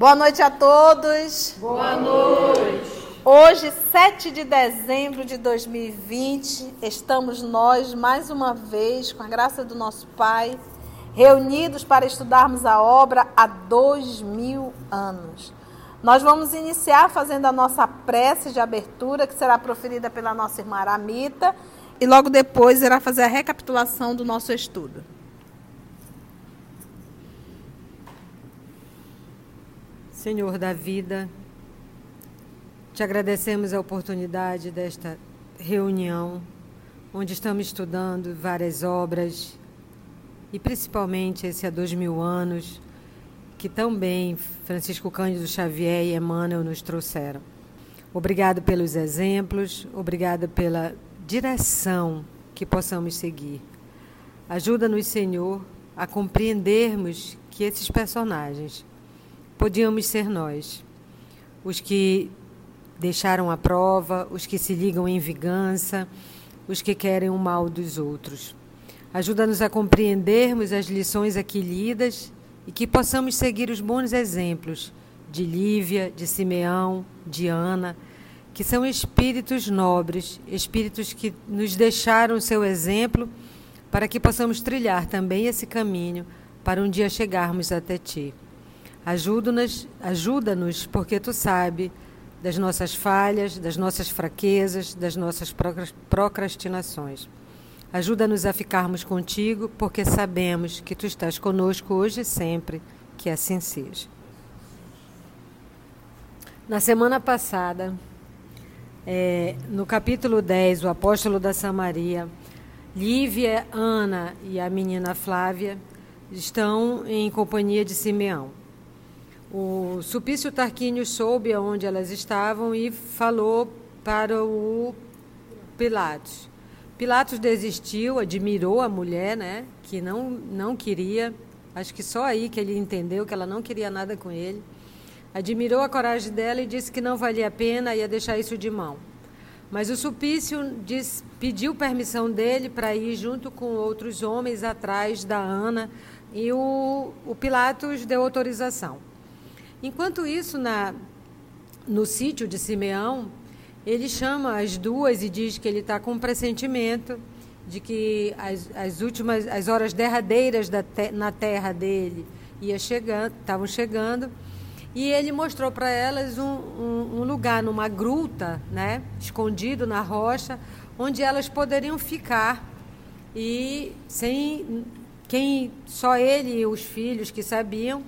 Boa noite a todos. Boa noite. Hoje, 7 de dezembro de 2020, estamos nós mais uma vez, com a graça do nosso Pai, reunidos para estudarmos a obra há dois mil anos. Nós vamos iniciar fazendo a nossa prece de abertura, que será proferida pela nossa irmã Aramita, e logo depois irá fazer a recapitulação do nosso estudo. Senhor da vida, te agradecemos a oportunidade desta reunião, onde estamos estudando várias obras, e principalmente esse há dois mil anos, que tão bem Francisco Cândido Xavier e Emmanuel nos trouxeram. Obrigado pelos exemplos, obrigada pela direção que possamos seguir. Ajuda-nos, Senhor, a compreendermos que esses personagens podíamos ser nós, os que deixaram a prova, os que se ligam em vingança, os que querem o mal dos outros. Ajuda-nos a compreendermos as lições aqui lidas e que possamos seguir os bons exemplos de Lívia, de Simeão, de Ana, que são espíritos nobres, espíritos que nos deixaram seu exemplo para que possamos trilhar também esse caminho para um dia chegarmos até ti. Ajuda-nos, ajuda-nos porque tu sabe das nossas falhas, das nossas fraquezas, das nossas procrastinações. Ajuda-nos a ficarmos contigo, porque sabemos que tu estás conosco hoje e sempre, que assim seja. Na semana passada, é, no capítulo 10, o apóstolo da Samaria, Lívia, Ana e a menina Flávia estão em companhia de Simeão. O Supício Tarquínio soube aonde elas estavam e falou para o Pilatos. Pilatos desistiu, admirou a mulher, né, que não, não queria, acho que só aí que ele entendeu que ela não queria nada com ele. Admirou a coragem dela e disse que não valia a pena, ia deixar isso de mão. Mas o Supício diz, pediu permissão dele para ir junto com outros homens atrás da Ana e o, o Pilatos deu autorização. Enquanto isso, na, no sítio de Simeão, ele chama as duas e diz que ele está com um pressentimento de que as, as últimas, as horas derradeiras da te, na terra dele ia chegando, estavam chegando, e ele mostrou para elas um, um, um, lugar numa gruta, né, escondido na rocha, onde elas poderiam ficar. E sem quem só ele e os filhos que sabiam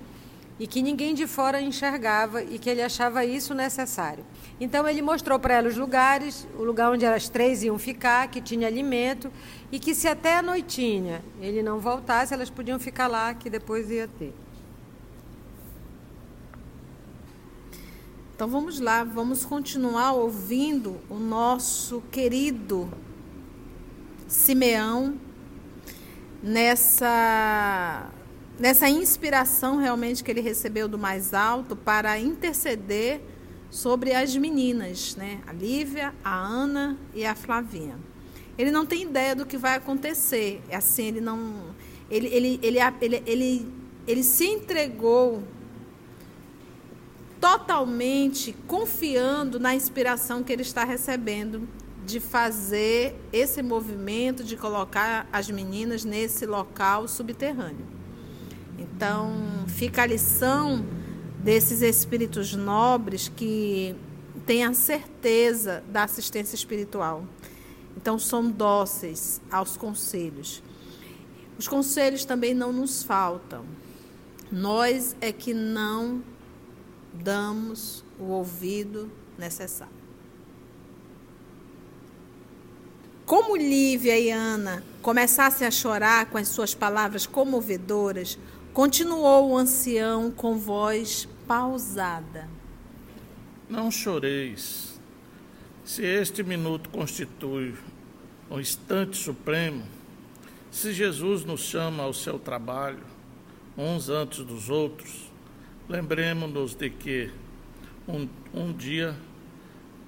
e que ninguém de fora enxergava e que ele achava isso necessário. Então ele mostrou para ela os lugares, o lugar onde elas três iam ficar, que tinha alimento e que se até a noitinha ele não voltasse, elas podiam ficar lá, que depois ia ter. Então vamos lá, vamos continuar ouvindo o nosso querido Simeão nessa nessa inspiração realmente que ele recebeu do mais alto para interceder sobre as meninas, né? A Lívia, a Ana e a Flavinha. Ele não tem ideia do que vai acontecer. É assim, ele não ele ele ele ele, ele, ele se entregou totalmente confiando na inspiração que ele está recebendo de fazer esse movimento de colocar as meninas nesse local subterrâneo. Então, fica a lição desses espíritos nobres que têm a certeza da assistência espiritual. Então, são dóceis aos conselhos. Os conselhos também não nos faltam. Nós é que não damos o ouvido necessário. Como Lívia e Ana começassem a chorar com as suas palavras comovedoras, Continuou o ancião com voz pausada. Não choreis. Se este minuto constitui um instante supremo, se Jesus nos chama ao seu trabalho, uns antes dos outros, lembremos-nos de que um, um dia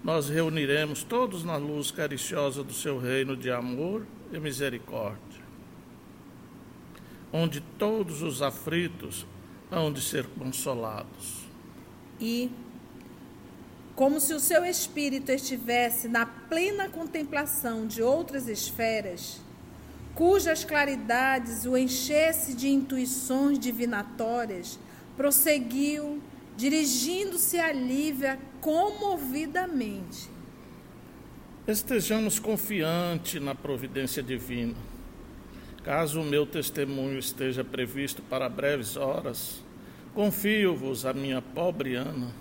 nós reuniremos todos na luz cariciosa do seu reino de amor e misericórdia onde todos os aflitos hão de ser consolados. e, como se o seu espírito estivesse na plena contemplação de outras esferas, cujas claridades o enchesse de intuições divinatórias, prosseguiu, dirigindo-se a Lívia comovidamente. Estejamos confiantes na providência divina. Caso o meu testemunho esteja previsto para breves horas, confio-vos a minha pobre Ana,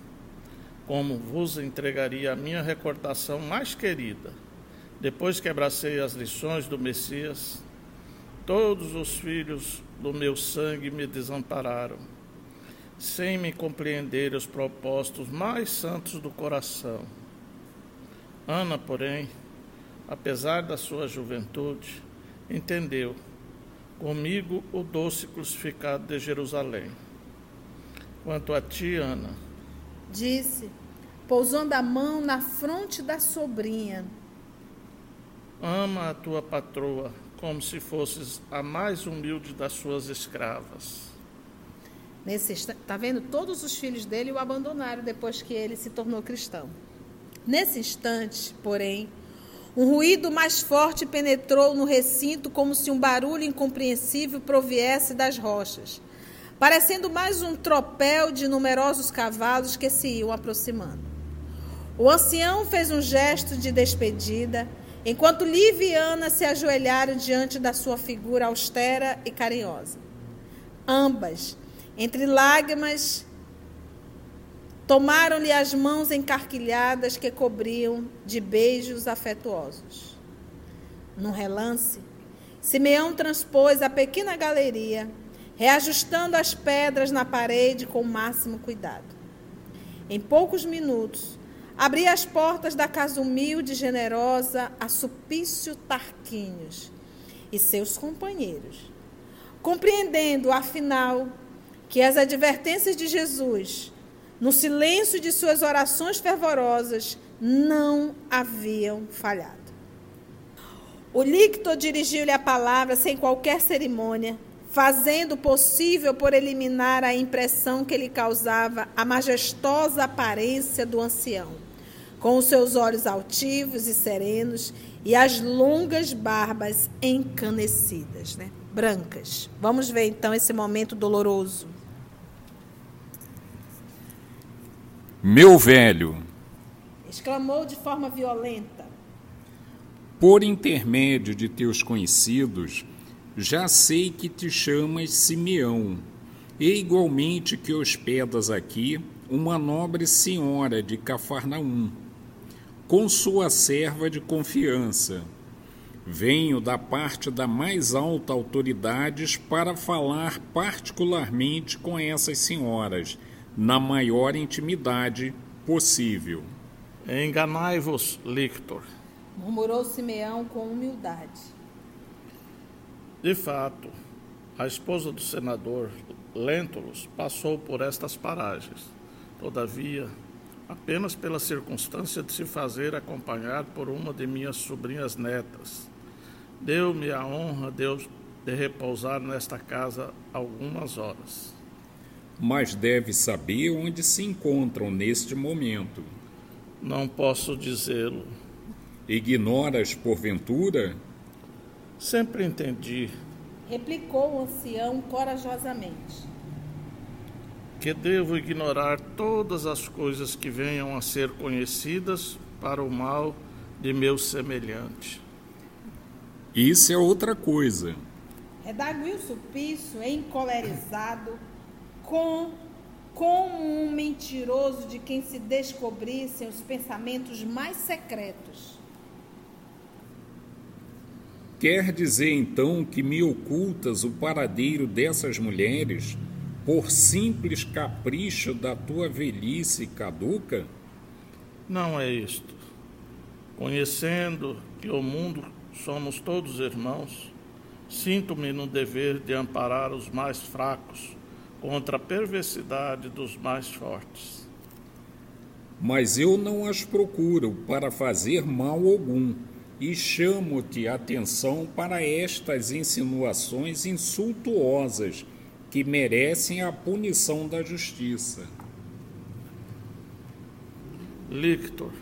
como vos entregaria a minha recordação mais querida, depois que abracei as lições do Messias. Todos os filhos do meu sangue me desampararam, sem me compreender os propósitos mais santos do coração. Ana, porém, apesar da sua juventude, entendeu comigo o doce crucificado de Jerusalém. Quanto a ti, Ana, disse, pousando a mão na fronte da sobrinha, ama a tua patroa como se fosses a mais humilde das suas escravas. Nesse tá vendo? Todos os filhos dele o abandonaram depois que ele se tornou cristão. Nesse instante, porém, um ruído mais forte penetrou no recinto, como se um barulho incompreensível proviesse das rochas, parecendo mais um tropel de numerosos cavalos que se iam aproximando. O ancião fez um gesto de despedida, enquanto Liviana se ajoelharam diante da sua figura austera e carinhosa. Ambas, entre lágrimas Tomaram-lhe as mãos encarquilhadas que cobriam de beijos afetuosos. Num relance, Simeão transpôs a pequena galeria, reajustando as pedras na parede com o máximo cuidado. Em poucos minutos, abria as portas da casa humilde e generosa a Supício Tarquinhos e seus companheiros, compreendendo, afinal, que as advertências de Jesus no silêncio de suas orações fervorosas, não haviam falhado. O lictor dirigiu-lhe a palavra sem qualquer cerimônia, fazendo o possível por eliminar a impressão que lhe causava a majestosa aparência do ancião, com os seus olhos altivos e serenos e as longas barbas encanecidas, né? brancas. Vamos ver então esse momento doloroso. Meu velho, exclamou de forma violenta. Por intermédio de teus conhecidos, já sei que te chamas Simeão, e igualmente que hospedas aqui uma nobre senhora de Cafarnaum, com sua serva de confiança. Venho da parte da mais alta autoridades para falar particularmente com essas senhoras na maior intimidade possível. Enganai-vos, Lictor, murmurou Simeão com humildade. De fato, a esposa do senador Lentulus passou por estas paragens. Todavia, apenas pela circunstância de se fazer acompanhar por uma de minhas sobrinhas netas, deu-me a honra Deus de repousar nesta casa algumas horas mas deve saber onde se encontram neste momento. Não posso dizê-lo. Ignoras, porventura? Sempre entendi. Replicou o ancião corajosamente. Que devo ignorar todas as coisas que venham a ser conhecidas para o mal de meu semelhante. Isso é outra coisa. Redaguiu Sulpício, encolerizado, com como um mentiroso de quem se descobrissem os pensamentos mais secretos. Quer dizer então que me ocultas o paradeiro dessas mulheres por simples capricho da tua velhice caduca? Não é isto. Conhecendo que o mundo somos todos irmãos, sinto-me no dever de amparar os mais fracos contra a perversidade dos mais fortes. Mas eu não as procuro para fazer mal algum, e chamo-te atenção para estas insinuações insultuosas que merecem a punição da justiça. Lictor.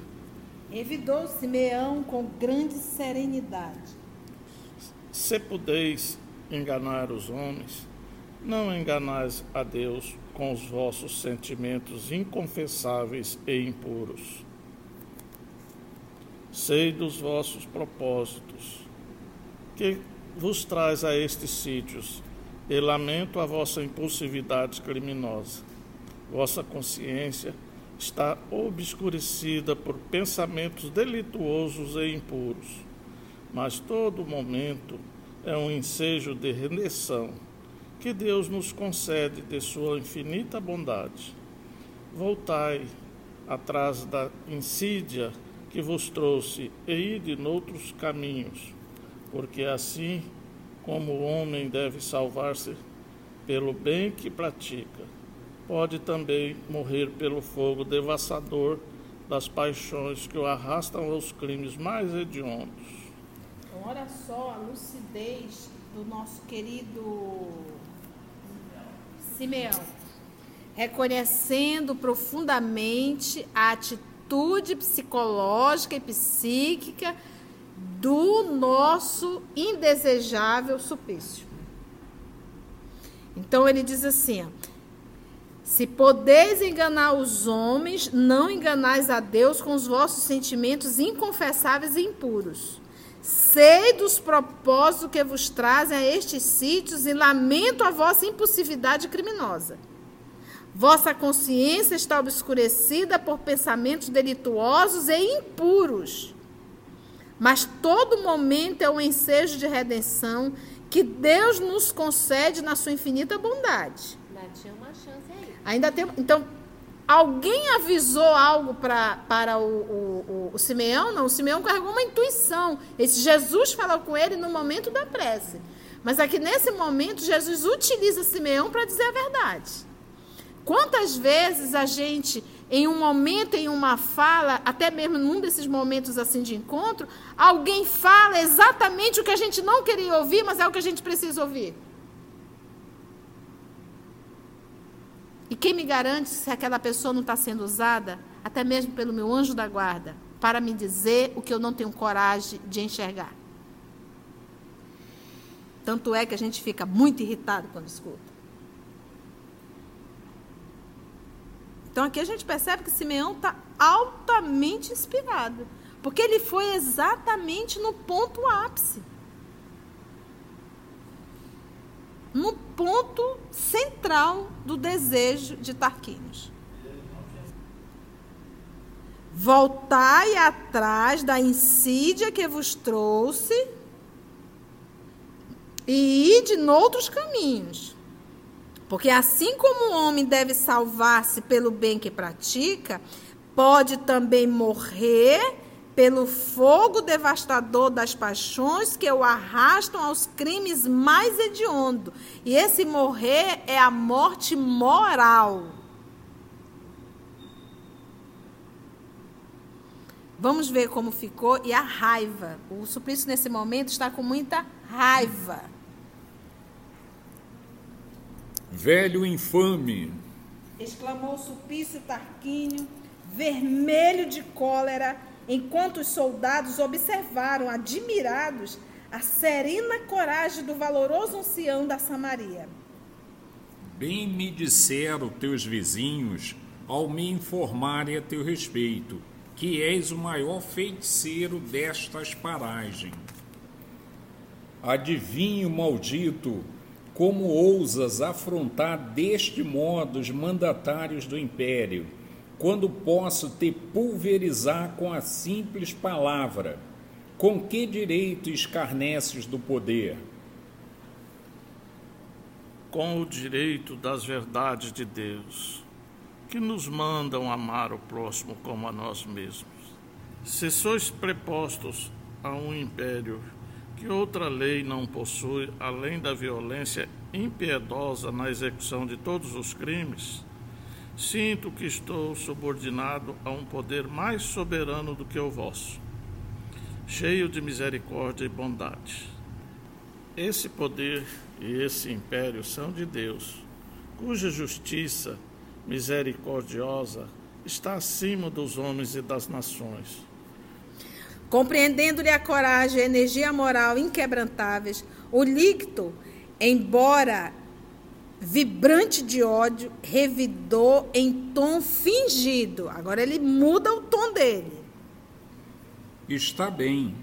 Revidou Simeão com grande serenidade. Se podeis enganar os homens, não enganais a Deus com os vossos sentimentos inconfessáveis e impuros. Sei dos vossos propósitos, que vos traz a estes sítios, e lamento a vossa impulsividade criminosa. Vossa consciência está obscurecida por pensamentos delituosos e impuros, mas todo momento é um ensejo de rendição que Deus nos concede de sua infinita bondade. Voltai atrás da insídia que vos trouxe e ide noutros caminhos, porque assim como o homem deve salvar-se pelo bem que pratica, pode também morrer pelo fogo devastador das paixões que o arrastam aos crimes mais hediondos. Então, olha só a lucidez do nosso querido Simeão, reconhecendo profundamente a atitude psicológica e psíquica do nosso indesejável supício. Então ele diz assim: ó, se podeis enganar os homens, não enganais a Deus com os vossos sentimentos inconfessáveis e impuros. Sei dos propósitos que vos trazem a estes sítios e lamento a vossa impulsividade criminosa. Vossa consciência está obscurecida por pensamentos delituosos e impuros. Mas todo momento é um ensejo de redenção que Deus nos concede na sua infinita bondade. Ainda tinha uma chance aí. Ainda tem. Então, Alguém avisou algo pra, para o, o, o, o, Simeão? Não, o Simeão carregou uma intuição. Esse Jesus falou com ele no momento da prece. Mas aqui nesse momento, Jesus utiliza Simeão para dizer a verdade. Quantas vezes a gente, em um momento, em uma fala, até mesmo num desses momentos assim de encontro, alguém fala exatamente o que a gente não queria ouvir, mas é o que a gente precisa ouvir? E quem me garante se aquela pessoa não está sendo usada, até mesmo pelo meu anjo da guarda, para me dizer o que eu não tenho coragem de enxergar? Tanto é que a gente fica muito irritado quando escuta. Então aqui a gente percebe que Simeão está altamente inspirado, porque ele foi exatamente no ponto ápice. No ponto central do desejo de Tarquínios. Voltai atrás da insídia que vos trouxe e ide noutros caminhos. Porque assim como o homem deve salvar-se pelo bem que pratica, pode também morrer pelo fogo devastador das paixões que o arrastam aos crimes mais hediondos. E esse morrer é a morte moral. Vamos ver como ficou e a raiva. O suplício nesse momento está com muita raiva. Velho infame! exclamou Sulpício Tarquínio, vermelho de cólera enquanto os soldados observaram, admirados, a serena coragem do valoroso ancião da Samaria. Bem me disseram teus vizinhos, ao me informarem a teu respeito, que és o maior feiticeiro destas paragens. Adivinho maldito, como ousas afrontar deste modo os mandatários do império? Quando posso te pulverizar com a simples palavra? Com que direito escarneces do poder? Com o direito das verdades de Deus, que nos mandam amar o próximo como a nós mesmos. Se sois prepostos a um império que outra lei não possui, além da violência impiedosa na execução de todos os crimes, Sinto que estou subordinado a um poder mais soberano do que o vosso, cheio de misericórdia e bondade. Esse poder e esse império são de Deus, cuja justiça misericordiosa está acima dos homens e das nações. Compreendendo-lhe a coragem e a energia moral inquebrantáveis, o licto, embora vibrante de ódio, revidou em tom fingido. Agora ele muda o tom dele. Está bem,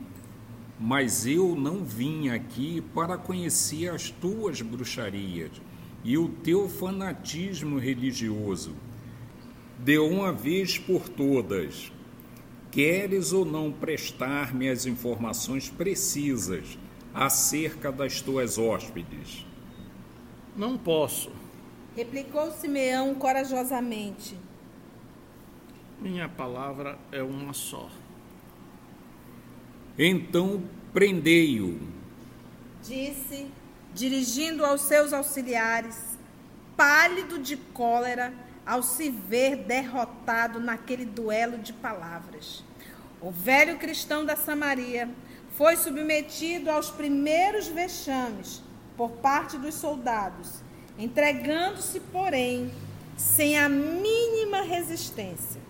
mas eu não vim aqui para conhecer as tuas bruxarias e o teu fanatismo religioso. De uma vez por todas, queres ou não prestar-me as informações precisas acerca das tuas hóspedes? Não posso. Replicou Simeão corajosamente. Minha palavra é uma só. Então prendei-o. Disse, dirigindo aos seus auxiliares, pálido de cólera ao se ver derrotado naquele duelo de palavras. O velho cristão da Samaria foi submetido aos primeiros vexames por parte dos soldados, entregando-se, porém, sem a mínima resistência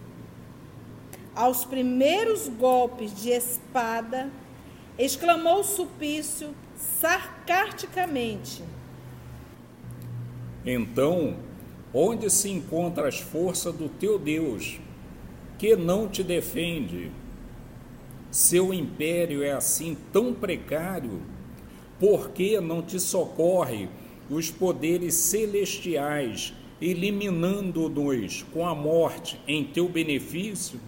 aos primeiros golpes de espada, exclamou Supício sarcasticamente. Então, onde se encontram as forças do teu Deus, que não te defende? Seu império é assim tão precário, por que não te socorre os poderes celestiais, eliminando-nos com a morte em teu benefício?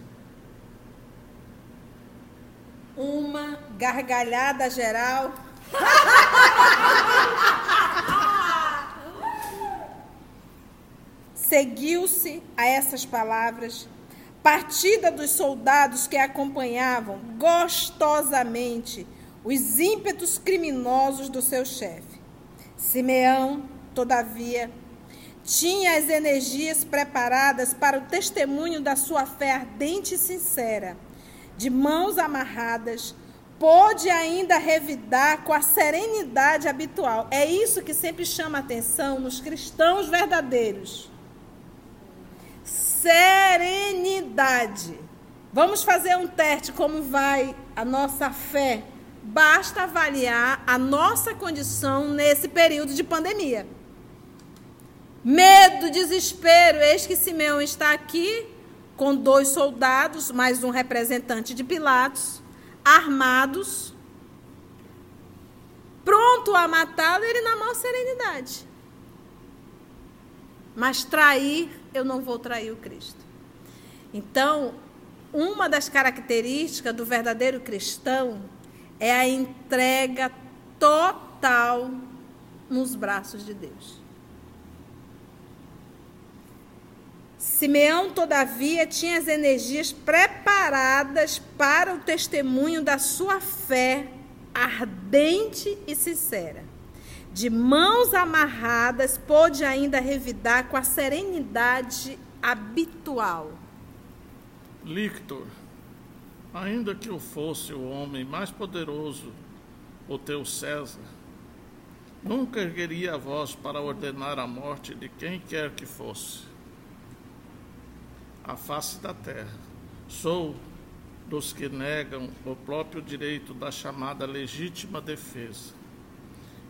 uma gargalhada geral. Seguiu-se a essas palavras, partida dos soldados que acompanhavam gostosamente os ímpetos criminosos do seu chefe. Simeão, todavia, tinha as energias preparadas para o testemunho da sua fé ardente e sincera de mãos amarradas, pôde ainda revidar com a serenidade habitual. É isso que sempre chama atenção nos cristãos verdadeiros. Serenidade. Vamos fazer um teste como vai a nossa fé. Basta avaliar a nossa condição nesse período de pandemia. Medo, desespero, eis que Simeão está aqui com dois soldados, mais um representante de Pilatos, armados, pronto a matá-lo, ele na maior serenidade. Mas trair, eu não vou trair o Cristo. Então, uma das características do verdadeiro cristão é a entrega total nos braços de Deus. Simeão, todavia, tinha as energias preparadas para o testemunho da sua fé ardente e sincera. De mãos amarradas, pôde ainda revidar com a serenidade habitual. Lictor, ainda que eu fosse o homem mais poderoso, o teu César, nunca ergueria a voz para ordenar a morte de quem quer que fosse a face da terra. Sou dos que negam o próprio direito da chamada legítima defesa.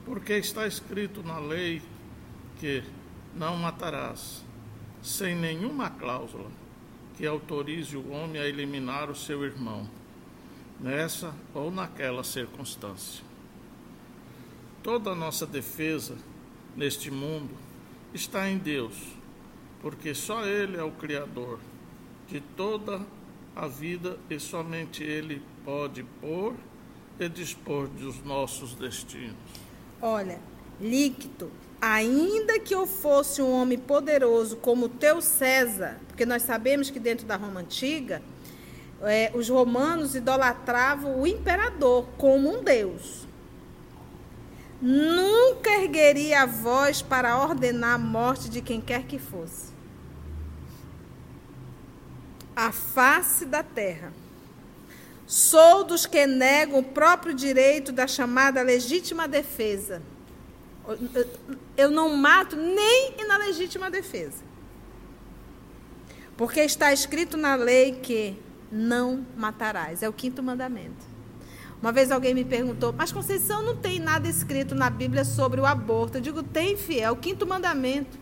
Porque está escrito na lei que não matarás, sem nenhuma cláusula que autorize o homem a eliminar o seu irmão, nessa ou naquela circunstância. Toda a nossa defesa neste mundo está em Deus porque só Ele é o Criador de toda a vida e somente Ele pode pôr e dispor dos nossos destinos. Olha, líquido, ainda que eu fosse um homem poderoso como teu César, porque nós sabemos que dentro da Roma antiga, é, os romanos idolatravam o imperador como um deus. Nunca ergueria a voz para ordenar a morte de quem quer que fosse a face da terra. Sou dos que negam o próprio direito da chamada legítima defesa. Eu não mato nem na legítima defesa. Porque está escrito na lei que não matarás. É o quinto mandamento. Uma vez alguém me perguntou, mas Conceição não tem nada escrito na Bíblia sobre o aborto. Eu digo, tem, fiel, é o quinto mandamento.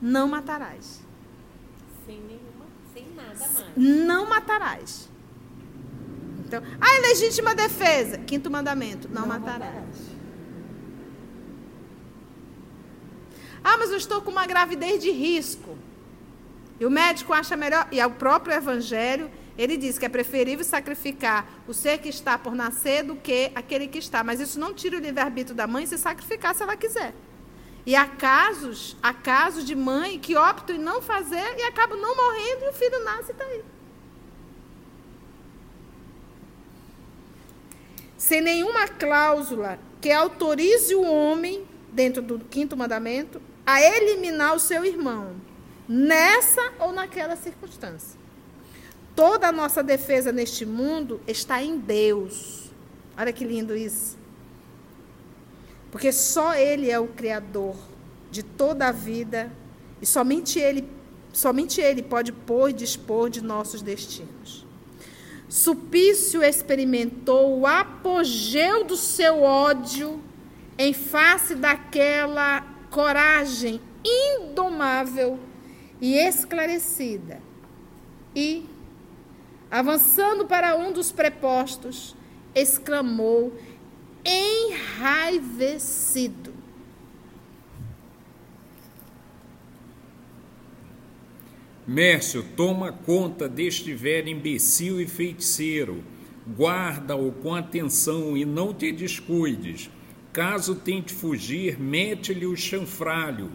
Não matarás. Sem nenhuma, sem nada mais. Não matarás. Então, ah, é legítima defesa. Quinto mandamento, não, não matarás. matarás. Ah, mas eu estou com uma gravidez de risco. E o médico acha melhor, e o próprio evangelho, ele diz que é preferível sacrificar o ser que está por nascer do que aquele que está. Mas isso não tira o livre-arbítrio da mãe se sacrificar se ela quiser. E há casos, há casos de mãe que optam em não fazer e acabam não morrendo e o filho nasce e está aí. Sem nenhuma cláusula que autorize o homem, dentro do quinto mandamento, a eliminar o seu irmão, nessa ou naquela circunstância. Toda a nossa defesa neste mundo está em Deus. Olha que lindo isso. Porque só Ele é o Criador de toda a vida e somente Ele, somente Ele pode pôr e dispor de nossos destinos. Supício experimentou o apogeu do seu ódio em face daquela coragem indomável e esclarecida. E, avançando para um dos prepostos, exclamou, enraivecido: Mércio, toma conta deste velho imbecil e feiticeiro. Guarda-o com atenção e não te descuides Caso tente fugir, mete-lhe o chanfralho.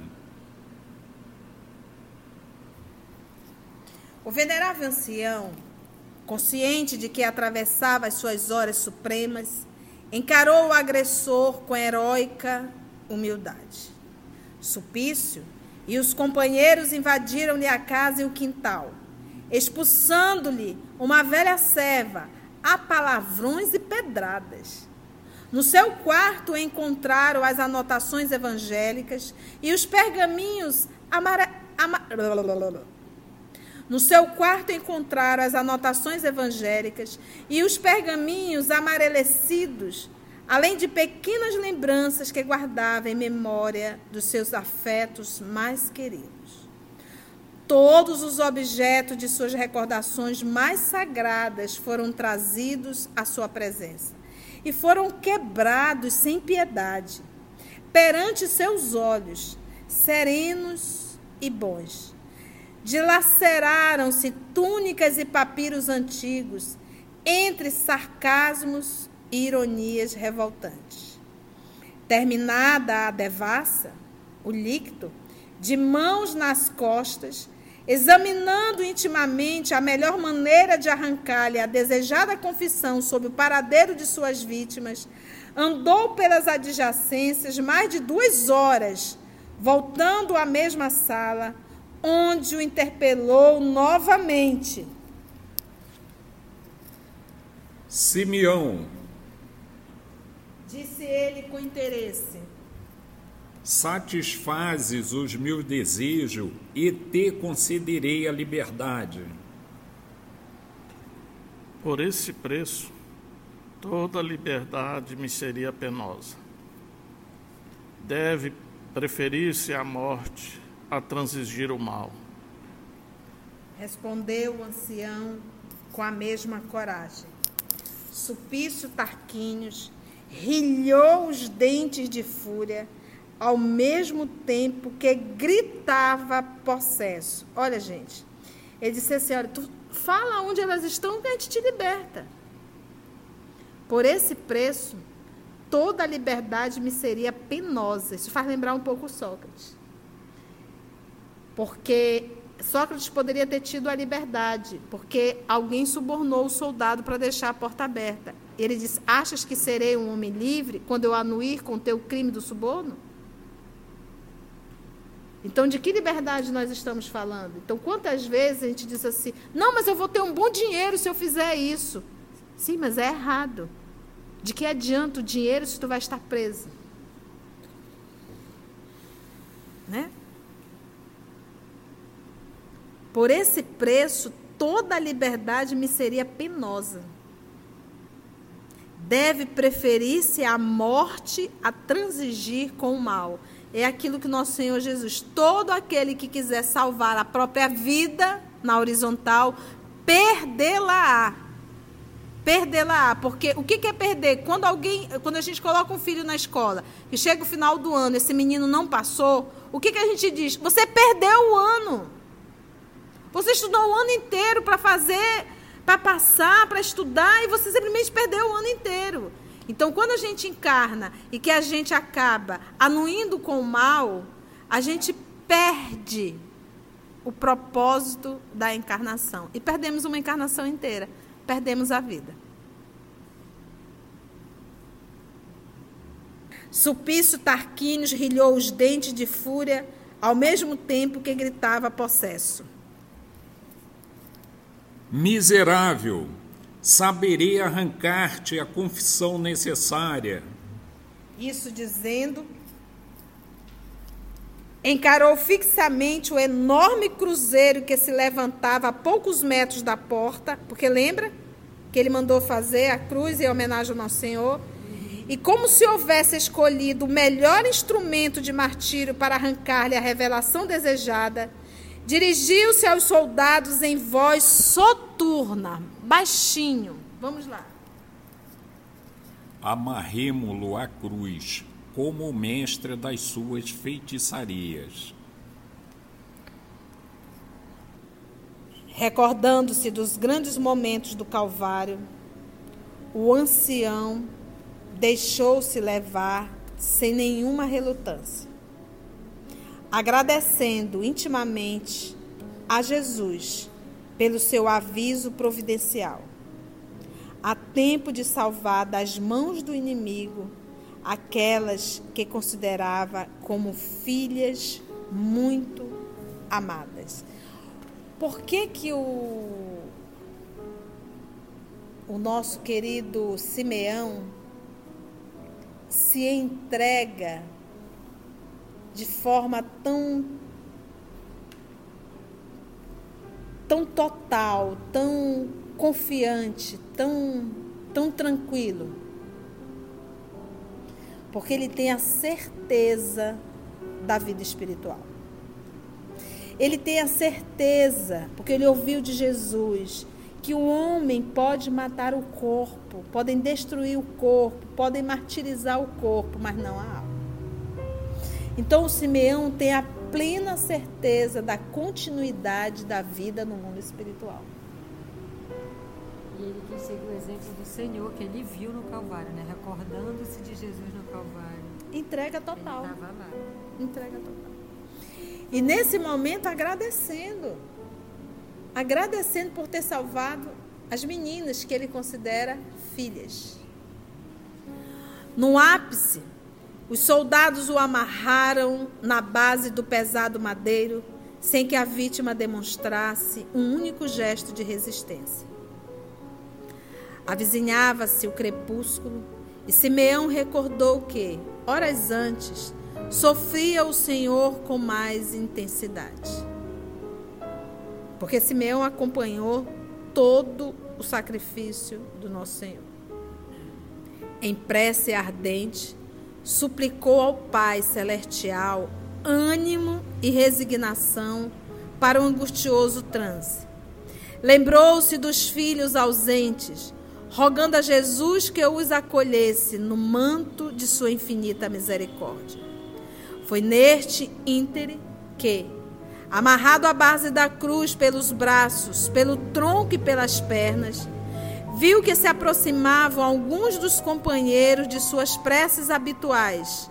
O venerável ancião, consciente de que atravessava as suas horas supremas, encarou o agressor com heróica humildade. Supício e os companheiros invadiram-lhe a casa e o quintal, expulsando-lhe uma velha serva a palavrões e pedradas. No seu quarto encontraram as anotações evangélicas e os pergaminhos amare... No seu quarto encontraram as anotações evangélicas e os pergaminhos amarelecidos, além de pequenas lembranças que guardava em memória dos seus afetos mais queridos. Todos os objetos de suas recordações mais sagradas foram trazidos à sua presença e foram quebrados sem piedade, perante seus olhos, serenos e bons. Dilaceraram-se túnicas e papiros antigos, entre sarcasmos e ironias revoltantes. Terminada a devassa, o líquido, de mãos nas costas, examinando intimamente a melhor maneira de arrancar-lhe a desejada confissão sobre o paradeiro de suas vítimas, andou pelas adjacências mais de duas horas, voltando à mesma sala, onde o interpelou novamente. Simeão, disse ele com interesse satisfazes os meus desejos e te concederei a liberdade. Por esse preço, toda liberdade me seria penosa. Deve preferir-se a morte a transigir o mal. Respondeu o ancião com a mesma coragem. Supício Tarquinhos rilhou os dentes de fúria ao mesmo tempo que gritava possesso. Olha, gente, ele disse assim: olha, tu fala onde elas estão que a gente te liberta. Por esse preço, toda a liberdade me seria penosa. Isso faz lembrar um pouco Sócrates. Porque Sócrates poderia ter tido a liberdade, porque alguém subornou o soldado para deixar a porta aberta. Ele disse: Achas que serei um homem livre quando eu anuir com teu crime do suborno? Então, de que liberdade nós estamos falando? Então, quantas vezes a gente diz assim: não, mas eu vou ter um bom dinheiro se eu fizer isso. Sim, mas é errado. De que adianta o dinheiro se tu vai estar preso? Né? Por esse preço, toda a liberdade me seria penosa. Deve preferir-se a morte a transigir com o mal. É aquilo que nosso Senhor Jesus, todo aquele que quiser salvar a própria vida na horizontal, perdê-la-á. Perdê-la-á. Porque o que é perder? Quando alguém, quando a gente coloca um filho na escola, e chega o final do ano, esse menino não passou, o que a gente diz? Você perdeu o ano. Você estudou o ano inteiro para fazer, para passar, para estudar, e você simplesmente perdeu o ano inteiro. Então, quando a gente encarna e que a gente acaba anuindo com o mal, a gente perde o propósito da encarnação. E perdemos uma encarnação inteira. Perdemos a vida. Supício Tarquínios rilhou os dentes de fúria, ao mesmo tempo que gritava possesso. Miserável, saberei arrancar-te a confissão necessária. Isso dizendo, encarou fixamente o enorme cruzeiro que se levantava a poucos metros da porta, porque lembra que ele mandou fazer a cruz em homenagem ao Nosso Senhor? E como se houvesse escolhido o melhor instrumento de martírio para arrancar-lhe a revelação desejada, dirigiu-se aos soldados em voz soturna, baixinho. Vamos lá. Amarremo-lo à cruz, como o mestre das suas feitiçarias. Recordando-se dos grandes momentos do Calvário, o ancião deixou-se levar sem nenhuma relutância, agradecendo intimamente a Jesus pelo seu aviso providencial. Há tempo de salvar das mãos do inimigo aquelas que considerava como filhas muito amadas. Por que que o, o nosso querido Simeão se entrega de forma tão tão total, tão confiante, tão tão tranquilo. Porque ele tem a certeza da vida espiritual. Ele tem a certeza, porque ele ouviu de Jesus, que o homem pode matar o corpo, podem destruir o corpo, podem martirizar o corpo, mas não a alma. Então o Simeão tem a plena certeza da continuidade da vida no mundo espiritual. E ele quis seguir o exemplo do Senhor que ele viu no Calvário, né? Recordando-se de Jesus no Calvário. Entrega total. Ele lá. Entrega total. E nesse momento agradecendo agradecendo por ter salvado as meninas que ele considera filhas. No ápice, os soldados o amarraram na base do pesado madeiro, sem que a vítima demonstrasse um único gesto de resistência. Avizinhava-se o crepúsculo e Simeão recordou que, horas antes, sofria o Senhor com mais intensidade porque Simeão acompanhou todo o sacrifício do nosso Senhor. Em prece ardente, suplicou ao Pai celestial ânimo e resignação para o angustioso transe. Lembrou-se dos filhos ausentes, rogando a Jesus que os acolhesse no manto de sua infinita misericórdia. Foi neste íntere que, amarrado à base da cruz pelos braços, pelo tronco e pelas pernas, viu que se aproximavam alguns dos companheiros de suas preces habituais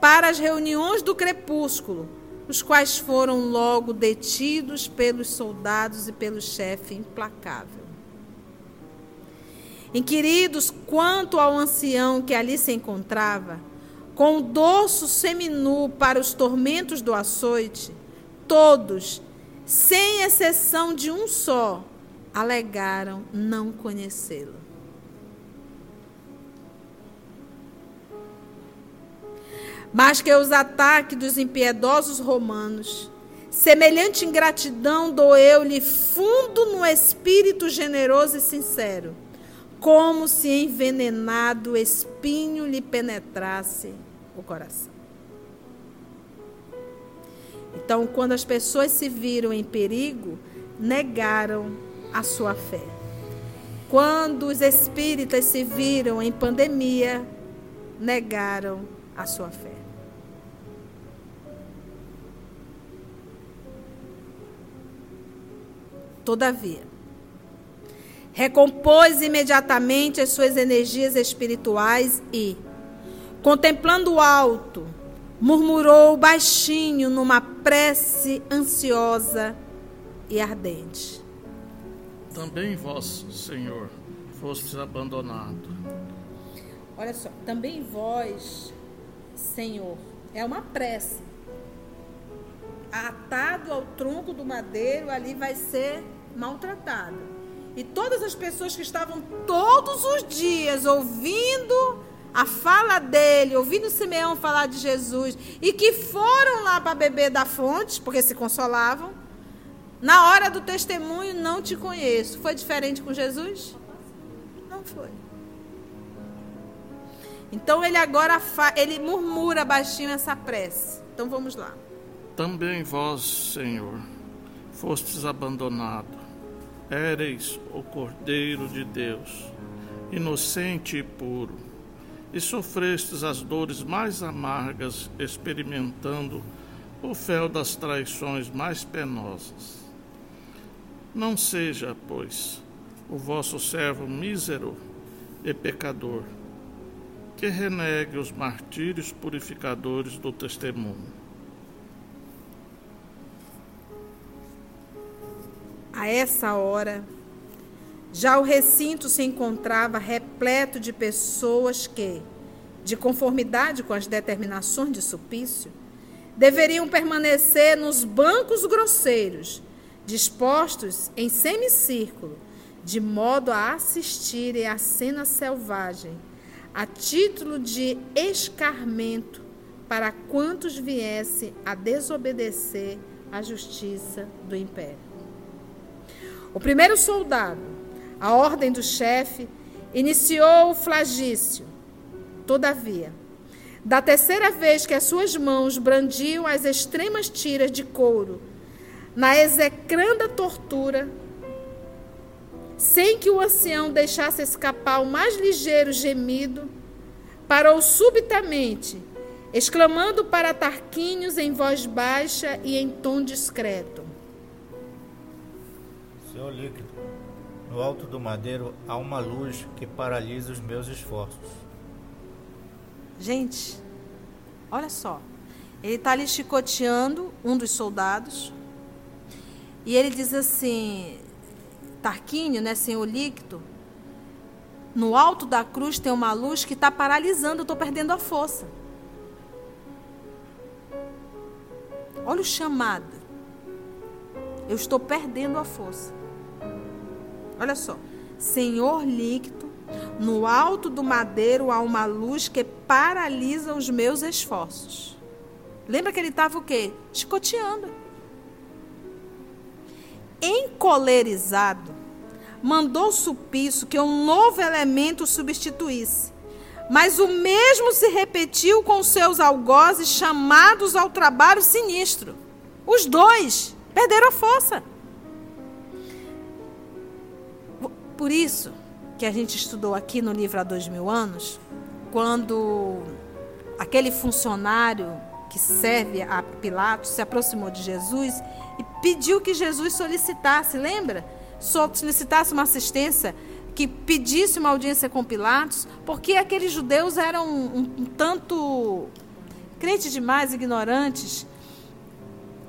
para as reuniões do crepúsculo, os quais foram logo detidos pelos soldados e pelo chefe implacável. Inquiridos quanto ao ancião que ali se encontrava, com o dorso seminu para os tormentos do açoite, todos, sem exceção de um só, alegaram não conhecê-lo. Mas que os ataques dos impiedosos romanos Semelhante ingratidão doeu-lhe fundo no espírito generoso e sincero, como se envenenado espinho lhe penetrasse o coração. Então, quando as pessoas se viram em perigo, negaram a sua fé. Quando os espíritas se viram em pandemia, negaram a sua fé. Todavia, recompôs imediatamente as suas energias espirituais e, contemplando o alto, murmurou baixinho numa prece ansiosa e ardente. Também vós, Senhor, fostes abandonado. Olha só, também vós, Senhor, é uma prece. Atado ao tronco do madeiro, ali vai ser maltratado. E todas as pessoas que estavam todos os dias ouvindo a fala dele, ouvindo Simeão falar de Jesus, e que foram lá para beber da fonte, porque se consolavam, na hora do testemunho, não te conheço. Foi diferente com Jesus? Não foi. Então ele agora ele murmura baixinho essa prece. Então vamos lá. Também vós, Senhor, fostes abandonado. Éreis o Cordeiro de Deus, inocente e puro, e sofrestes as dores mais amargas, experimentando o fel das traições mais penosas. Não seja, pois, o vosso servo mísero e pecador, que renegue os martírios purificadores do testemunho. A essa hora, já o recinto se encontrava repleto de pessoas que, de conformidade com as determinações de Supício, deveriam permanecer nos bancos grosseiros dispostos em semicírculo, de modo a assistirem à cena selvagem, a título de escarmento para quantos viessem a desobedecer à justiça do império. O primeiro soldado, a ordem do chefe, iniciou o flagício. Todavia, da terceira vez que as suas mãos brandiam as extremas tiras de couro na execranda tortura, sem que o ancião deixasse escapar o mais ligeiro gemido, parou subitamente, exclamando para Tarquínios em voz baixa e em tom discreto: Senhor líquido, no alto do madeiro há uma luz que paralisa os meus esforços. Gente, olha só. Ele está ali chicoteando um dos soldados. E ele diz assim, Tarquínio, né, senhor líquido, no alto da cruz tem uma luz que está paralisando, eu estou perdendo a força. Olha o chamado. Eu estou perdendo a força. Olha só. Senhor líquido, no alto do madeiro há uma luz que paralisa os meus esforços. Lembra que ele estava o quê? Chicoteando encolerizado, mandou Supício que um novo elemento substituísse. Mas o mesmo se repetiu com seus algozes chamados ao trabalho sinistro. Os dois perderam a força. Por isso que a gente estudou aqui no livro há dois mil anos, quando aquele funcionário que serve a Pilatos se aproximou de Jesus e pediu que Jesus solicitasse, lembra? Solicitasse uma assistência, que pedisse uma audiência com Pilatos, porque aqueles judeus eram um, um, tanto crentes demais, ignorantes.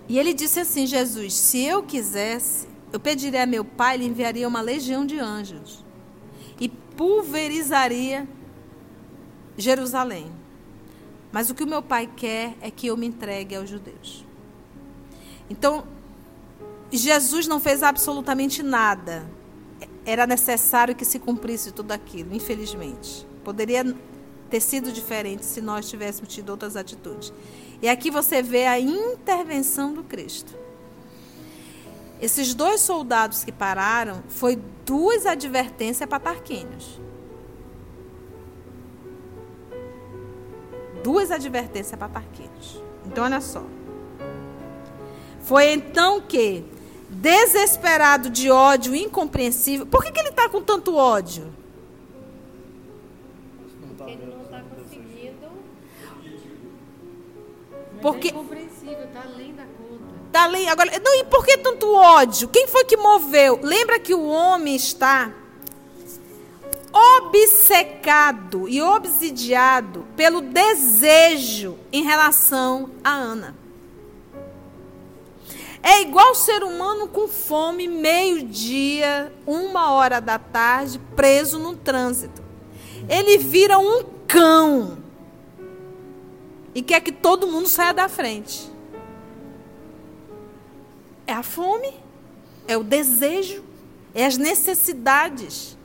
E ele disse assim: Jesus, se eu quisesse, eu pediria a meu pai, ele enviaria uma legião de anjos e pulverizaria Jerusalém. Mas o que o meu pai quer é que eu me entregue aos judeus. Então, Jesus não fez absolutamente nada. Era necessário que se cumprisse tudo aquilo, infelizmente. Poderia ter sido diferente se nós tivéssemos tido outras atitudes. E aqui você vê a intervenção do Cristo. Esses dois soldados que pararam foi duas advertências para Tarquínios. Duas advertências para Tarquínios. Então, olha só. Foi então que, desesperado de ódio incompreensível, por que, que ele está com tanto ódio? Porque ele não está conseguindo. Porque- É incompreensível, está além da conta. Tá além, agora, não, e por que tanto ódio? Quem foi que moveu? Lembra que o homem está obcecado e obsidiado pelo desejo em relação a Ana. É igual ser humano com fome, meio-dia, uma hora da tarde, preso no trânsito. Ele vira um cão e quer que todo mundo saia da frente. É a fome, é o desejo, é as necessidades.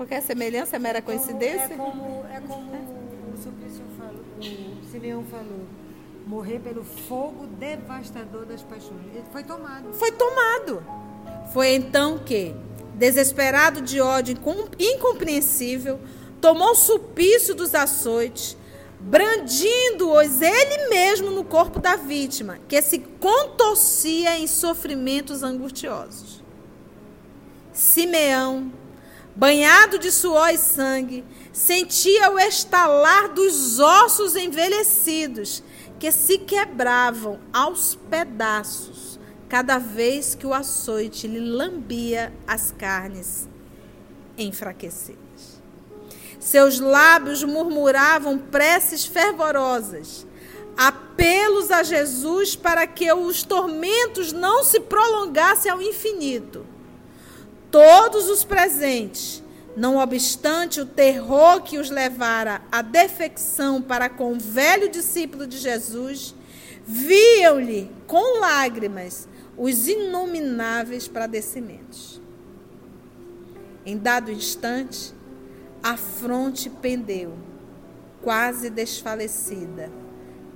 Qualquer semelhança é mera coincidência? É como, é como o Suplício falou, o Simeão falou. Morrer pelo fogo devastador das paixões. Ele foi tomado. Foi tomado. Foi então que, desesperado de ódio incom- incompreensível, tomou o supício dos açoites, brandindo-os ele mesmo no corpo da vítima, que se contorcia em sofrimentos angustiosos. Simeão, banhado de suor e sangue, sentia o estalar dos ossos envelhecidos que se quebravam aos pedaços cada vez que o açoite lhe lambia as carnes enfraquecidas. Seus lábios murmuravam preces fervorosas, apelos a Jesus para que os tormentos não se prolongassem ao infinito. Todos os presentes, não obstante o terror que os levara à defecção para com o velho discípulo de Jesus, viam-lhe com lágrimas os inomináveis padecimentos. Em dado instante, a fronte pendeu, quase desfalecida,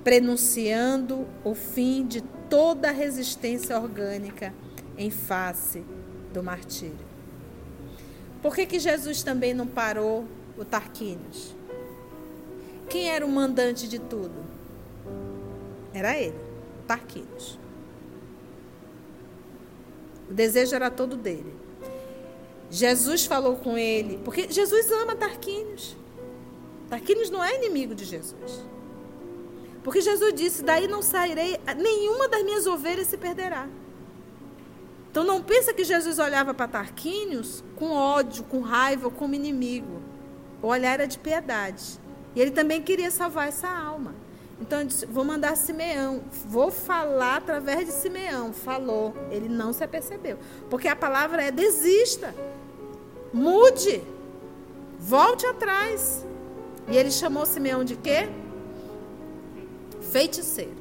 prenunciando o fim de toda resistência orgânica em face do martírio. Por que, que Jesus também não parou o Tarquínios? Quem era o mandante de tudo? Era ele, Tarquínios. O desejo era todo dele. Jesus falou com ele, porque Jesus ama Tarquínios. Tarquínios não é inimigo de Jesus. Porque Jesus disse: Daí não sairei, nenhuma das minhas ovelhas se perderá. Então não pensa que Jesus olhava para Tarquínios com ódio, com raiva, como inimigo. O olhar era de piedade. E ele também queria salvar essa alma. Então ele disse: Vou mandar Simeão. Vou falar através de Simeão. Falou. Ele não se apercebeu. Porque a palavra é: desista. Mude. Volte atrás. E ele chamou Simeão de quê? Feiticeiro.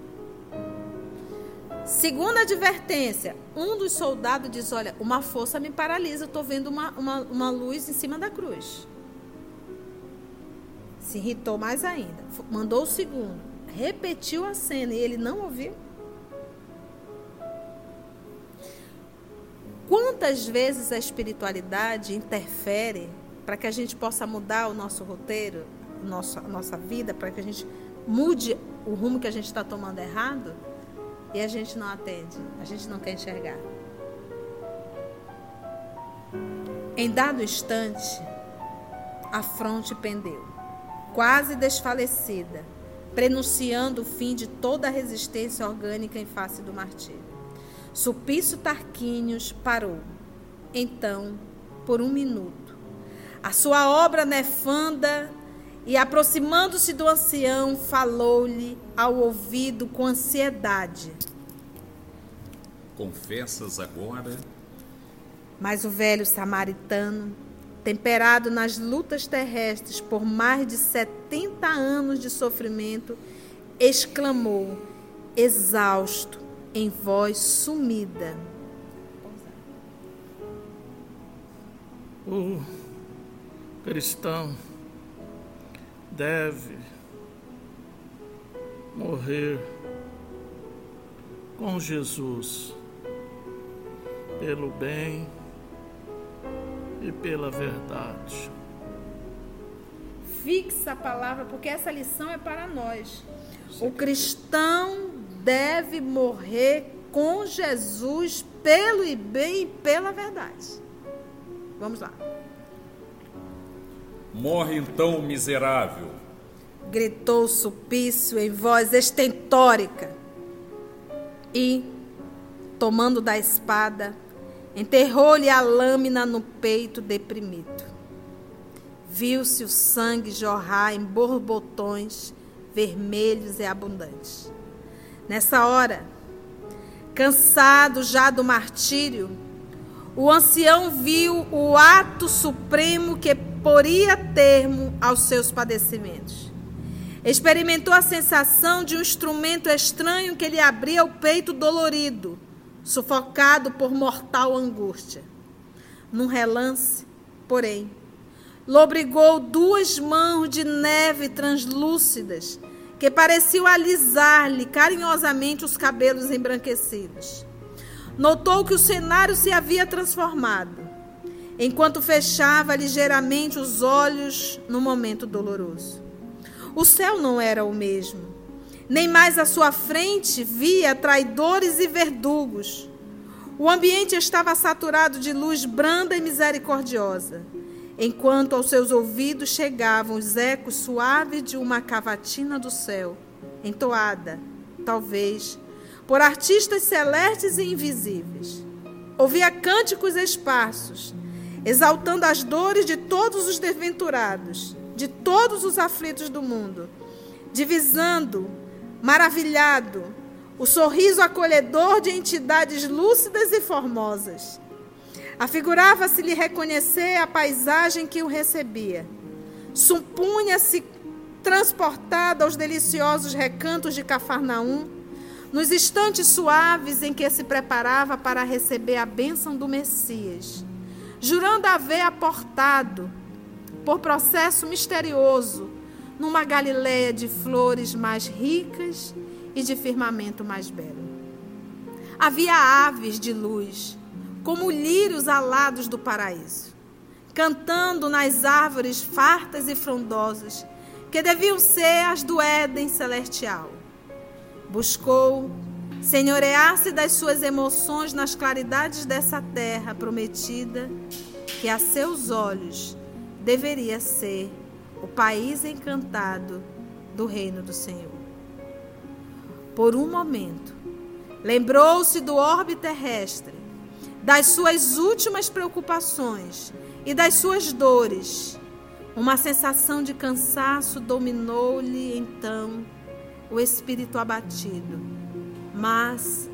Segunda advertência: um dos soldados diz: Olha, uma força me paralisa, eu estou vendo uma, uma, uma luz em cima da cruz. Se irritou mais ainda. Mandou o segundo. Repetiu a cena e ele não ouviu. Quantas vezes a espiritualidade interfere para que a gente possa mudar o nosso roteiro, o nosso, a nossa vida, para que a gente mude o rumo que a gente está tomando errado? E a gente não atende, a gente não quer enxergar. Em dado instante, a fronte pendeu, quase desfalecida, prenunciando o fim de toda a resistência orgânica em face do martírio. Supício Tarquínios parou, então, por um minuto. A sua obra nefanda e, aproximando-se do ancião, falou-lhe ao ouvido com ansiedade. Confessas agora? Mas o velho samaritano, temperado nas lutas terrestres por mais de 70 anos de sofrimento, exclamou, exausto, em voz sumida: O cristão deve morrer com Jesus pelo bem e pela verdade. Fixa a palavra, porque essa lição é para nós. O cristão deve morrer com Jesus pelo e bem e pela verdade. Vamos lá. Morre então, miserável. Gritou Supício em voz estentórica. E, tomando da espada, enterrou-lhe a lâmina no peito deprimido. Viu-se o sangue jorrar em borbotões vermelhos e abundantes. Nessa hora, cansado já do martírio, o ancião viu o ato supremo que poria termo aos seus padecimentos. Experimentou a sensação de um instrumento estranho que lhe abria o peito dolorido, sufocado por mortal angústia. Num relance, porém, lobrigou duas mãos de neve translúcidas que pareciam alisar-lhe carinhosamente os cabelos embranquecidos. Notou que o cenário se havia transformado, enquanto fechava ligeiramente os olhos no momento doloroso. O céu não era o mesmo, nem mais à sua frente via traidores e verdugos. O ambiente estava saturado de luz branda e misericordiosa enquanto aos seus ouvidos chegavam os ecos suaves de uma cavatina do céu, entoada, talvez, por artistas celestes e invisíveis. Ouvia cânticos esparsos, exaltando as dores de todos os desventurados, de todos os aflitos do mundo, divisando, maravilhado, o sorriso acolhedor de entidades lúcidas e formosas Afigurava-se-lhe reconhecer a paisagem que o recebia. Supunha-se transportada aos deliciosos recantos de Cafarnaum, nos instantes suaves em que se preparava para receber a bênção do Messias, jurando haver aportado, por processo misterioso, numa Galiléia de flores mais ricas e de firmamento mais belo. Havia aves de luz, como lírios alados do paraíso, cantando nas árvores fartas e frondosas, que deviam ser as do Éden celestial. Buscou senhorear-se das suas emoções nas claridades dessa terra prometida, que a seus olhos deveria ser o país encantado do reino do Senhor. Por um momento, lembrou-se do orbe terrestre das suas últimas preocupações e das suas dores. Uma sensação de cansaço dominou-lhe então o espírito abatido. Mas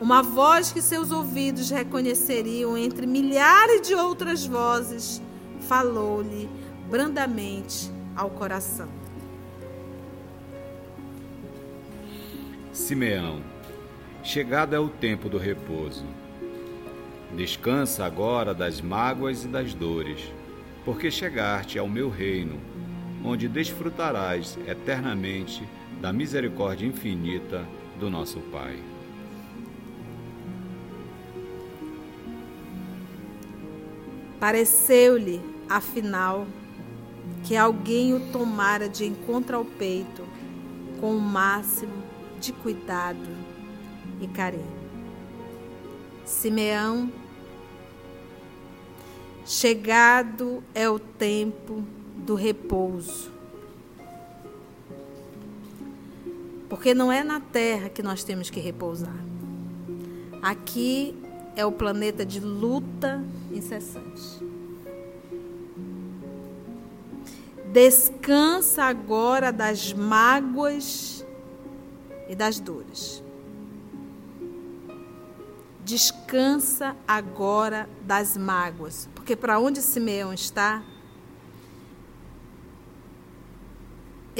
uma voz que seus ouvidos reconheceriam entre milhares de outras vozes falou-lhe brandamente ao coração. Simeão, chegado é o tempo do repouso. Descansa agora das mágoas e das dores, porque chegaste ao meu reino, onde desfrutarás eternamente da misericórdia infinita do nosso Pai. Pareceu-lhe, afinal, que alguém o tomara de encontro ao peito com o máximo de cuidado e carinho. Simeão Chegado é o tempo do repouso. Porque não é na terra que nós temos que repousar. Aqui é o planeta de luta incessante. Descansa agora das mágoas e das dores. Descansa agora das mágoas, porque para onde Simeão está,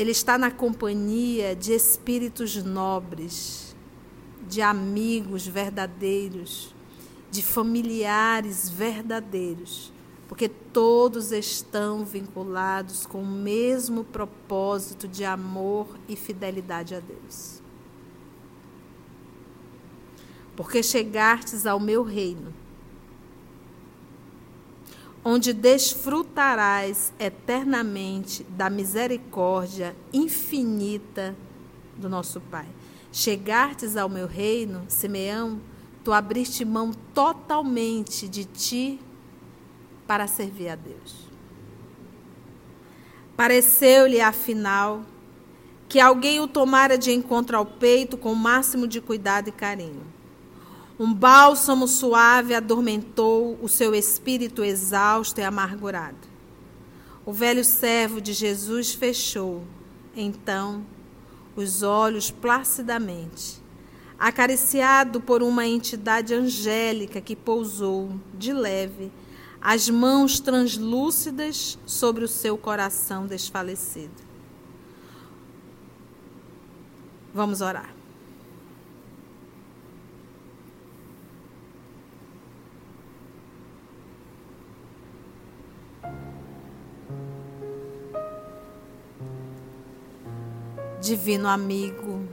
ele está na companhia de espíritos nobres, de amigos verdadeiros, de familiares verdadeiros, porque todos estão vinculados com o mesmo propósito de amor e fidelidade a Deus. Porque chegastes ao meu reino, onde desfrutarás eternamente da misericórdia infinita do nosso Pai. Chegartes ao meu reino, Simeão, tu abriste mão totalmente de ti para servir a Deus. Pareceu-lhe, afinal, que alguém o tomara de encontro ao peito com o máximo de cuidado e carinho. Um bálsamo suave adormentou o seu espírito exausto e amargurado. O velho servo de Jesus fechou, então, os olhos placidamente, acariciado por uma entidade angélica que pousou, de leve, as mãos translúcidas sobre o seu coração desfalecido. Vamos orar. Divino amigo,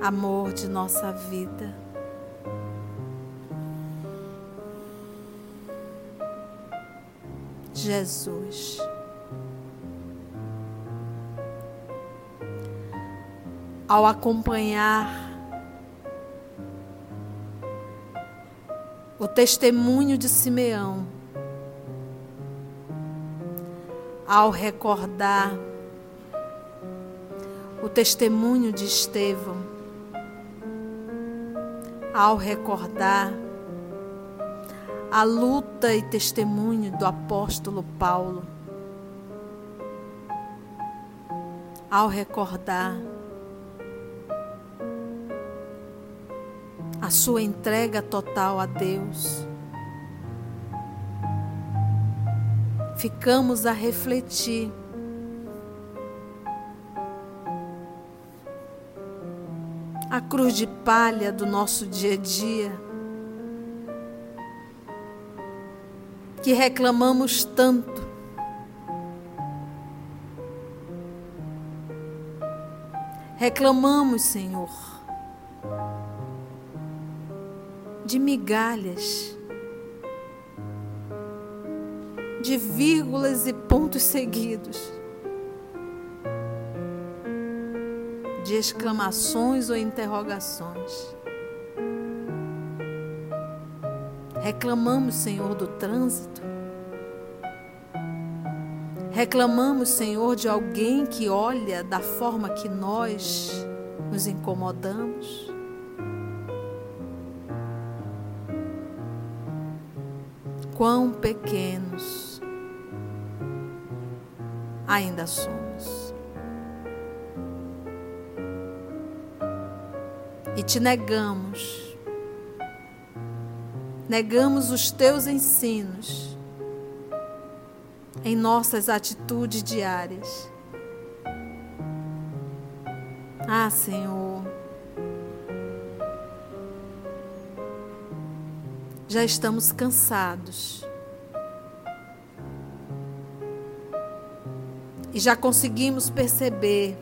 amor de nossa vida. Jesus. Ao acompanhar o testemunho de Simeão, ao recordar o testemunho de Estevão, ao recordar a luta e testemunho do apóstolo Paulo, ao recordar a sua entrega total a Deus. Ficamos a refletir. A cruz de palha do nosso dia a dia, que reclamamos tanto. Reclamamos, Senhor, de migalhas de vírgulas e pontos seguidos, de exclamações ou interrogações. Reclamamos, Senhor, do trânsito. Reclamamos, Senhor, de alguém que olha da forma que nós nos incomodamos. Quão pequenos ainda somos. E te negamos, negamos os teus ensinos em nossas atitudes diárias. Ah, Senhor, já estamos cansados e já conseguimos perceber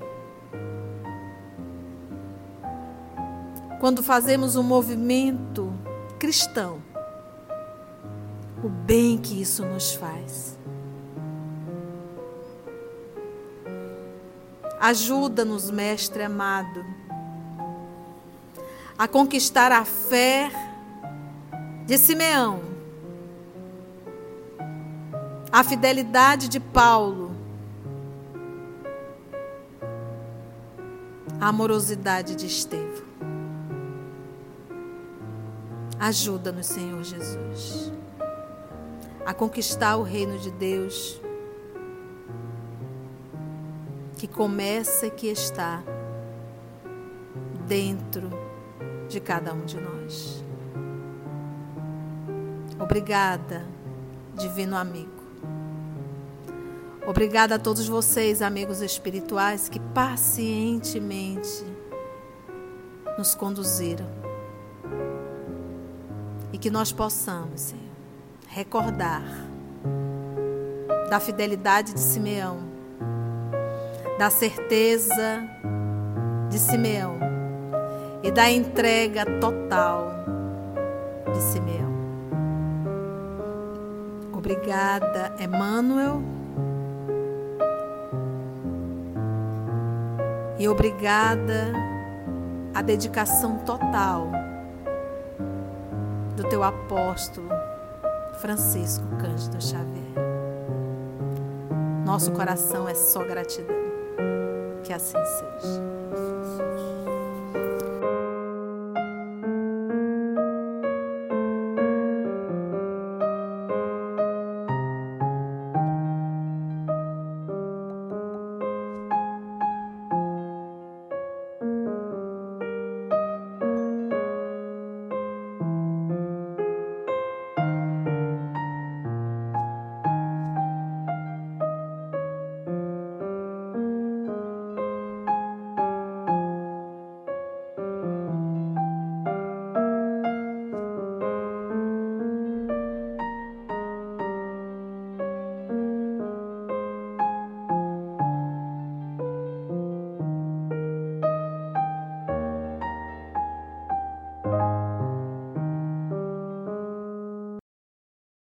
quando fazemos um movimento cristão, o bem que isso nos faz. Ajuda-nos, Mestre amado, a conquistar a fé de Simeão, a fidelidade de Paulo a amorosidade de Estevão. Ajuda-nos, Senhor Jesus, a conquistar o reino de Deus que começa e que está dentro de cada um de nós. Obrigada, divino amigo. Obrigada a todos vocês, amigos espirituais, que pacientemente nos conduziram. E que nós possamos, Senhor, recordar da fidelidade de Simeão, da certeza de Simeão e da entrega total de Simeão. Obrigada, Emmanuel. E obrigada a dedicação total do teu apóstolo Francisco Cândido Xavier. Nosso coração é só gratidão. Que assim seja.